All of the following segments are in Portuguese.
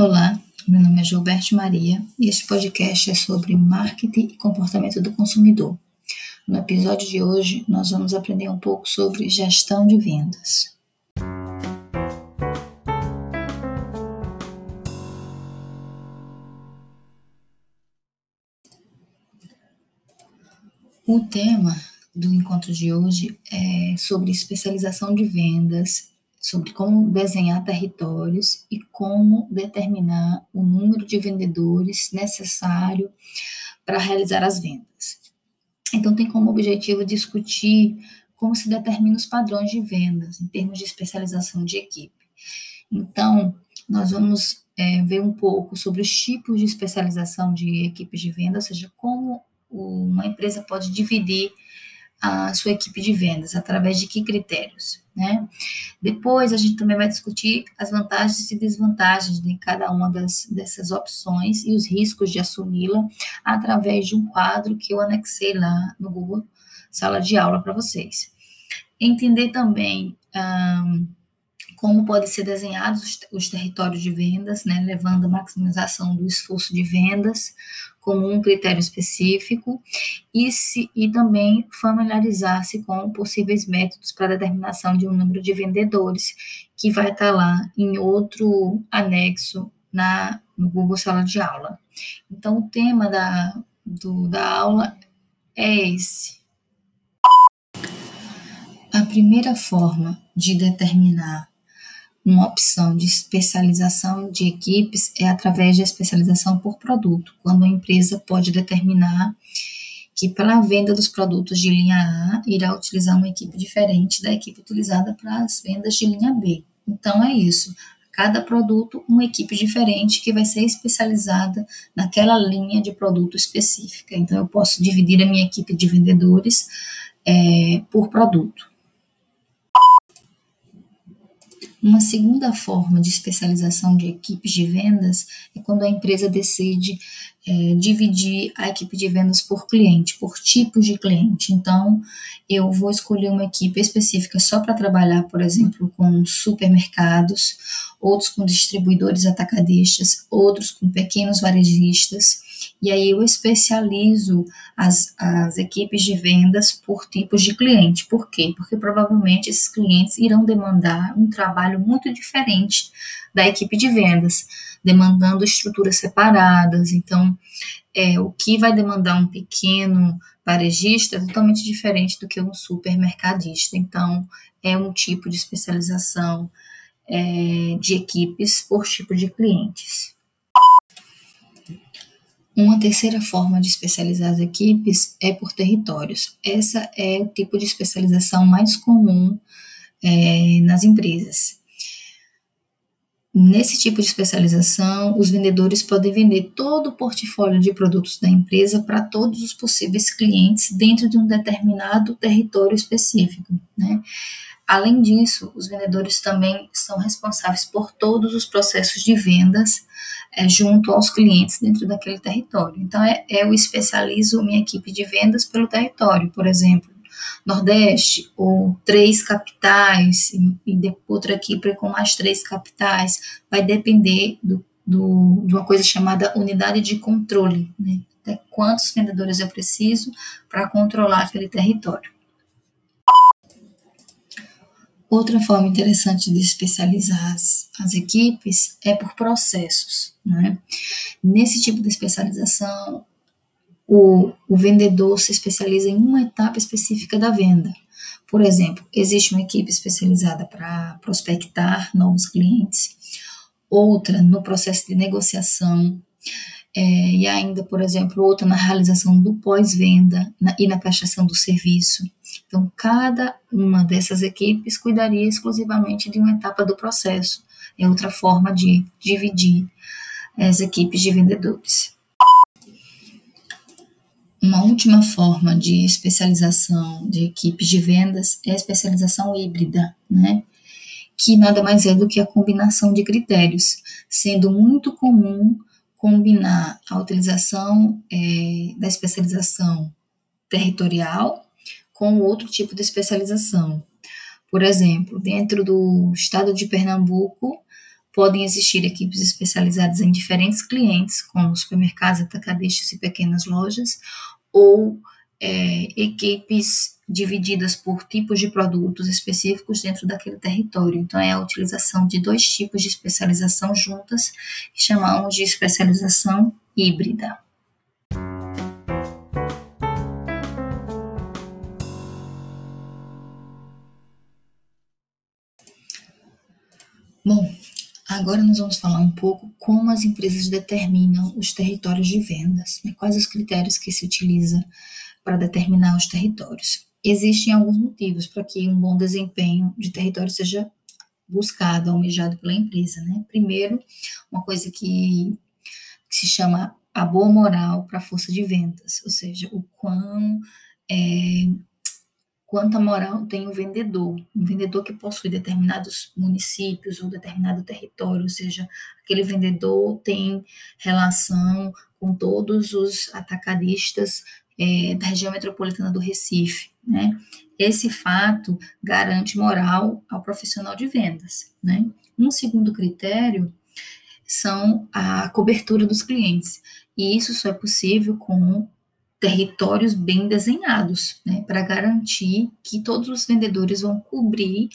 Olá, meu nome é Gilberto Maria e este podcast é sobre marketing e comportamento do consumidor. No episódio de hoje, nós vamos aprender um pouco sobre gestão de vendas. O tema do encontro de hoje é sobre especialização de vendas sobre como desenhar territórios e como determinar o número de vendedores necessário para realizar as vendas. Então, tem como objetivo discutir como se determina os padrões de vendas em termos de especialização de equipe. Então, nós vamos é, ver um pouco sobre os tipos de especialização de equipes de venda, ou seja, como uma empresa pode dividir a sua equipe de vendas, através de que critérios, né? Depois a gente também vai discutir as vantagens e desvantagens de cada uma das, dessas opções e os riscos de assumi-la através de um quadro que eu anexei lá no Google Sala de Aula para vocês. Entender também como podem ser desenhados os, os territórios de vendas, né, levando a maximização do esforço de vendas como um critério específico, e, se, e também familiarizar-se com possíveis métodos para determinação de um número de vendedores, que vai estar lá em outro anexo na, no Google Sala de Aula. Então, o tema da, do, da aula é esse. A primeira forma de determinar uma opção de especialização de equipes é através da especialização por produto, quando a empresa pode determinar que para a venda dos produtos de linha A irá utilizar uma equipe diferente da equipe utilizada para as vendas de linha B. Então é isso. Cada produto, uma equipe diferente que vai ser especializada naquela linha de produto específica. Então eu posso dividir a minha equipe de vendedores é, por produto. Uma segunda forma de especialização de equipes de vendas é quando a empresa decide é, dividir a equipe de vendas por cliente, por tipos de cliente. Então, eu vou escolher uma equipe específica só para trabalhar, por exemplo, com supermercados, outros com distribuidores atacadistas, outros com pequenos varejistas e aí eu especializo as, as equipes de vendas por tipos de cliente. Por quê? Porque provavelmente esses clientes irão demandar um trabalho muito diferente da equipe de vendas, demandando estruturas separadas. Então, é, o que vai demandar um pequeno varejista é totalmente diferente do que um supermercadista. Então, é um tipo de especialização é, de equipes por tipo de clientes. Uma terceira forma de especializar as equipes é por territórios. Essa é o tipo de especialização mais comum é, nas empresas. Nesse tipo de especialização, os vendedores podem vender todo o portfólio de produtos da empresa para todos os possíveis clientes dentro de um determinado território específico. Né? Além disso, os vendedores também são responsáveis por todos os processos de vendas é, junto aos clientes dentro daquele território. Então, é, eu especializo minha equipe de vendas pelo território, por exemplo, Nordeste, ou três capitais, e, e outra equipe com mais três capitais, vai depender do, do, de uma coisa chamada unidade de controle, né? Até quantos vendedores eu preciso para controlar aquele território. Outra forma interessante de especializar as, as equipes é por processos. Né? Nesse tipo de especialização, o, o vendedor se especializa em uma etapa específica da venda. Por exemplo, existe uma equipe especializada para prospectar novos clientes, outra no processo de negociação, é, e ainda, por exemplo, outra na realização do pós-venda e na prestação do serviço. Então, cada uma dessas equipes cuidaria exclusivamente de uma etapa do processo. É outra forma de dividir as equipes de vendedores. Uma última forma de especialização de equipes de vendas é a especialização híbrida, né? que nada mais é do que a combinação de critérios, sendo muito comum combinar a utilização é, da especialização territorial com outro tipo de especialização. Por exemplo, dentro do estado de Pernambuco, Podem existir equipes especializadas em diferentes clientes, como supermercados, atacadistas e pequenas lojas, ou é, equipes divididas por tipos de produtos específicos dentro daquele território. Então, é a utilização de dois tipos de especialização juntas, que chamamos de especialização híbrida. Bom, agora nós vamos falar um pouco como as empresas determinam os territórios de vendas, né? quais os critérios que se utiliza para determinar os territórios. Existem alguns motivos para que um bom desempenho de território seja buscado, almejado pela empresa. Né? Primeiro, uma coisa que, que se chama a boa moral para a força de vendas, ou seja, o quão é, quanta moral tem o vendedor, um vendedor que possui determinados municípios ou determinado território, ou seja, aquele vendedor tem relação com todos os atacadistas é, da região metropolitana do Recife, né? Esse fato garante moral ao profissional de vendas, né? Um segundo critério são a cobertura dos clientes, e isso só é possível com territórios bem desenhados, né, para garantir que todos os vendedores vão cobrir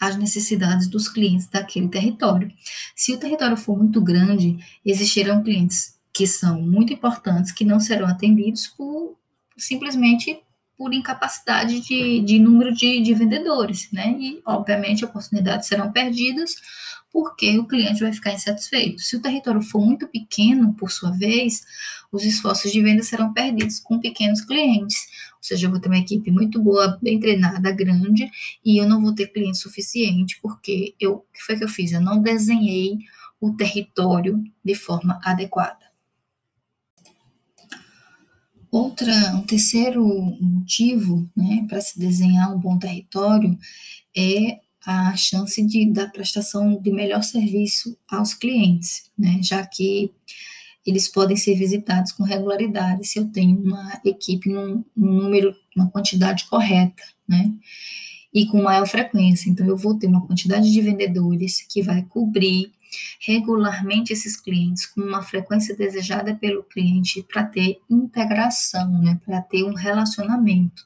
as necessidades dos clientes daquele território. Se o território for muito grande, existirão clientes que são muito importantes que não serão atendidos por simplesmente por incapacidade de, de número de, de vendedores, né? E, obviamente, oportunidades serão perdidas porque o cliente vai ficar insatisfeito. Se o território for muito pequeno, por sua vez, os esforços de venda serão perdidos com pequenos clientes. Ou seja, eu vou ter uma equipe muito boa, bem treinada, grande, e eu não vou ter cliente suficiente, porque eu, o que foi que eu fiz? Eu não desenhei o território de forma adequada. Outra, um terceiro motivo né, para se desenhar um bom território é a chance de, da prestação de melhor serviço aos clientes, né? já que eles podem ser visitados com regularidade se eu tenho uma equipe num, num número, uma quantidade correta, né? E com maior frequência. Então, eu vou ter uma quantidade de vendedores que vai cobrir regularmente esses clientes com uma frequência desejada pelo cliente para ter integração, né? Para ter um relacionamento.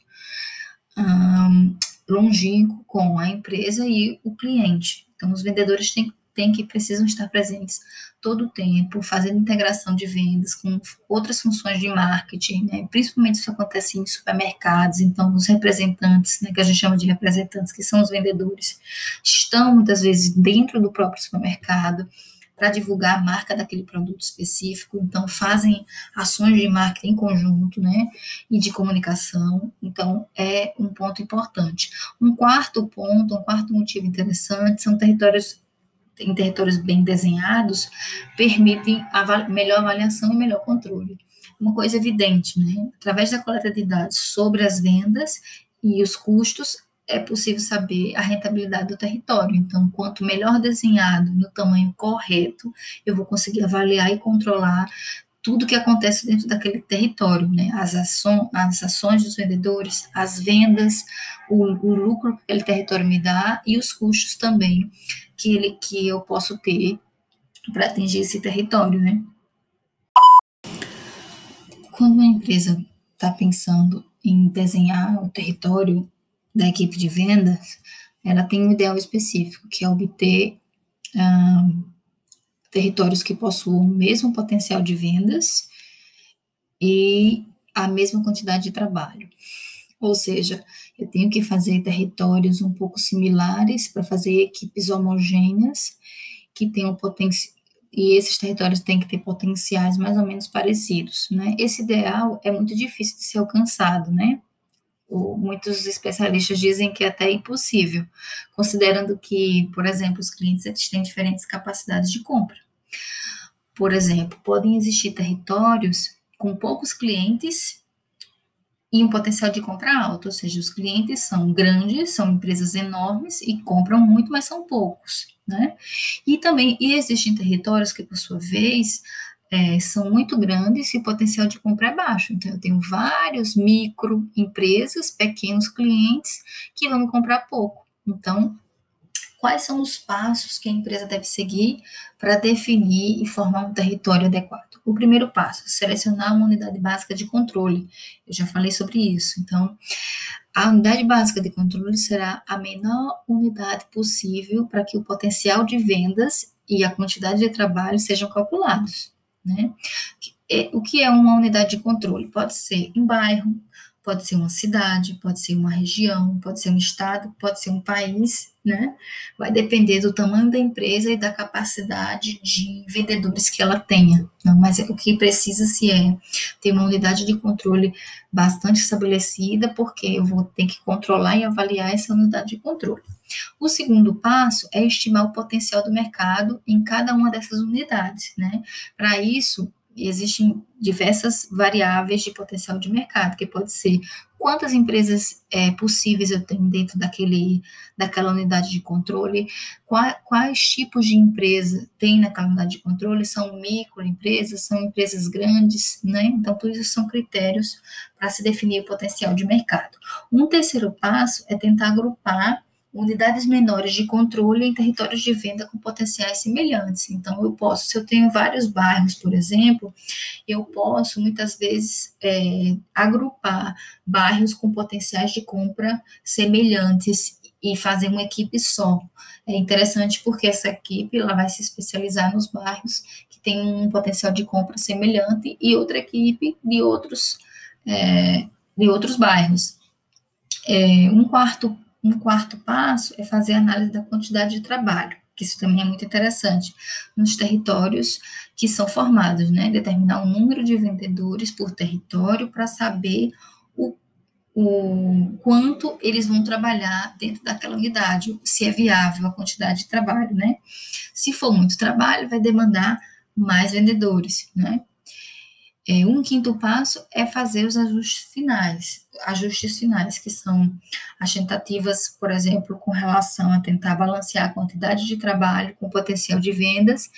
Um, longínquo com a empresa e o cliente. Então, os vendedores têm, têm que precisam estar presentes todo o tempo, fazendo integração de vendas com outras funções de marketing, né? principalmente isso acontece em supermercados, então os representantes, né, que a gente chama de representantes, que são os vendedores, estão muitas vezes dentro do próprio supermercado, para divulgar a marca daquele produto específico, então fazem ações de marketing em conjunto, né, e de comunicação, então é um ponto importante. Um quarto ponto, um quarto motivo interessante são territórios em territórios bem desenhados, permitem a melhor avaliação e melhor controle. Uma coisa evidente, né? Através da coleta de dados sobre as vendas e os custos, é possível saber a rentabilidade do território. Então, quanto melhor desenhado, no tamanho correto, eu vou conseguir avaliar e controlar tudo que acontece dentro daquele território, né? As, aço as ações dos vendedores, as vendas, o, o, lucro que aquele território me dá e os custos também que, ele, que eu posso ter para atingir esse território, né? Quando uma empresa está pensando em desenhar o território da equipe de vendas, ela tem um ideal específico, que é obter territórios que possuam o mesmo potencial de vendas e a mesma quantidade de trabalho. Ou seja, eu tenho que fazer territórios um pouco similares para fazer equipes homogêneas que tenham potencial e esses territórios têm que ter potenciais mais ou menos parecidos, né? Esse ideal é muito difícil de ser alcançado, né? Muitos especialistas dizem que é até impossível, considerando que, por exemplo, os clientes têm diferentes capacidades de compra. Por exemplo, podem existir territórios com poucos clientes e um potencial de compra alto, ou seja, os clientes são grandes, são empresas enormes e compram muito, mas são poucos, né? E também e existem territórios que, por sua vez, é, são muito grandes e o potencial de compra é baixo. Então, eu tenho vários microempresas, pequenos clientes que vão comprar pouco. Então, quais são os passos que a empresa deve seguir para definir e formar um território adequado. O primeiro passo, selecionar uma unidade básica de controle. Eu já falei sobre isso. Então, a unidade básica de controle será a menor unidade possível para que o potencial de vendas e a quantidade de trabalho sejam calculados. Né? É, o que é uma unidade de controle? Pode ser um bairro, pode ser uma cidade, pode ser uma região, pode ser um estado, pode ser um país, né? Vai depender do tamanho da empresa e da capacidade de vendedores que ela tenha. Não, mas o que precisa se é ter uma unidade de controle bastante estabelecida, porque eu vou ter que controlar e avaliar essa unidade de controle. O segundo passo é estimar o potencial do mercado em cada uma dessas unidades, né? Para isso, existem diversas variáveis de potencial de mercado, que pode ser quantas empresas é, possíveis eu tenho dentro daquele, daquela unidade de controle, quais, quais tipos de empresa tem naquela unidade de controle, são microempresas, são empresas grandes, né? Então, tudo isso são critérios para se definir o potencial de mercado. Um terceiro passo é tentar agrupar unidades menores de controle em territórios de venda com potenciais semelhantes. Então, eu posso, se eu tenho vários bairros, por exemplo, eu posso muitas vezes é, agrupar bairros com potenciais de compra semelhantes e fazer uma equipe só. É interessante porque essa equipe ela vai se especializar nos bairros que têm um potencial de compra semelhante e outra equipe de outros, é, de outros bairros. É, um quarto um quarto passo é fazer a análise da quantidade de trabalho, que isso também é muito interessante, nos territórios que são formados, né? Determinar o número de vendedores por território para saber o, o quanto eles vão trabalhar dentro daquela unidade, se é viável a quantidade de trabalho, né? Se for muito trabalho, vai demandar mais vendedores, né? É, um quinto passo é fazer os ajustes finais, ajustes finais, que são as tentativas, por exemplo, com relação a tentar balancear a quantidade de trabalho com o potencial de vendas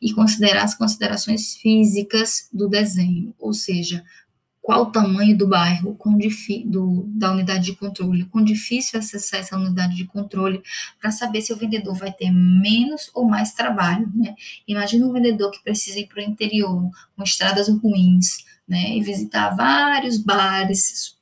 e considerar as considerações físicas do desenho, ou seja, qual o tamanho do bairro, do, da unidade de controle, quão difícil acessar essa unidade de controle, para saber se o vendedor vai ter menos ou mais trabalho, né? Imagina um vendedor que precisa ir para o interior, com estradas ruins, né? E visitar vários bares,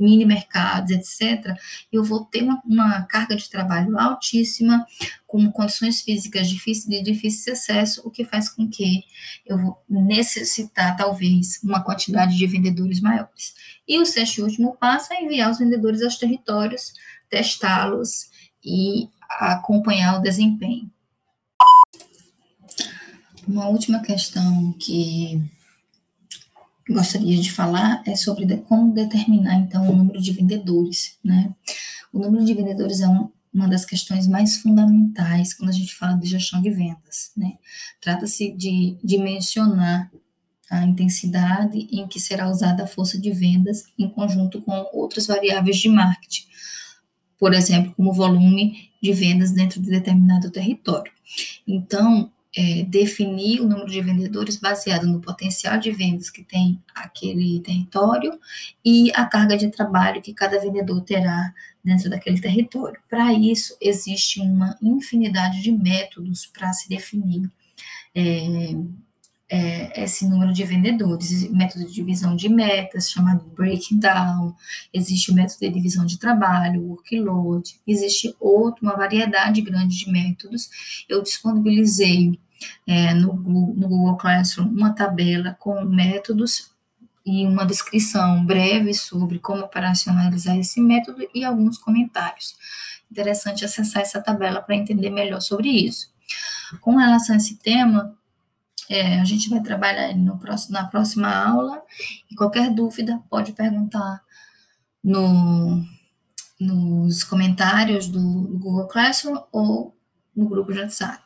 mini mercados, etc., eu vou ter uma, uma, carga de trabalho altíssima, com condições físicas difíceis, de difícil acesso, o que faz com que eu vou necessitar, talvez, uma quantidade de vendedores maiores. E o sexto e último passo é enviar os vendedores aos territórios, testá-los e acompanhar o desempenho. Uma última questão que gostaria de falar é sobre de, como determinar, então, o número de vendedores, né? O número de vendedores é um, uma das questões mais fundamentais quando a gente fala de gestão de vendas, né? Trata-se de dimensionar a intensidade em que será usada a força de vendas em conjunto com outras variáveis de marketing, por exemplo, como volume de vendas dentro de determinado território. Então, é, definir o número de vendedores baseado no potencial de vendas que tem aquele território e a carga de trabalho que cada vendedor terá dentro daquele território. Para isso, existe uma infinidade de métodos para se definir é, é, esse número de vendedores. Método de divisão de metas, chamado breaking down, existe o método de divisão de trabalho, workload, existe outra, uma variedade grande de métodos. Eu disponibilizei é, no, no Google Classroom uma tabela com métodos e uma descrição breve sobre como operacionalizar esse método e alguns comentários. Interessante acessar essa tabela para entender melhor sobre isso. Com relação a esse tema, é, a gente vai trabalhar no próximo, na próxima aula e qualquer dúvida pode perguntar no, nos comentários do, Google Classroom ou no grupo de WhatsApp.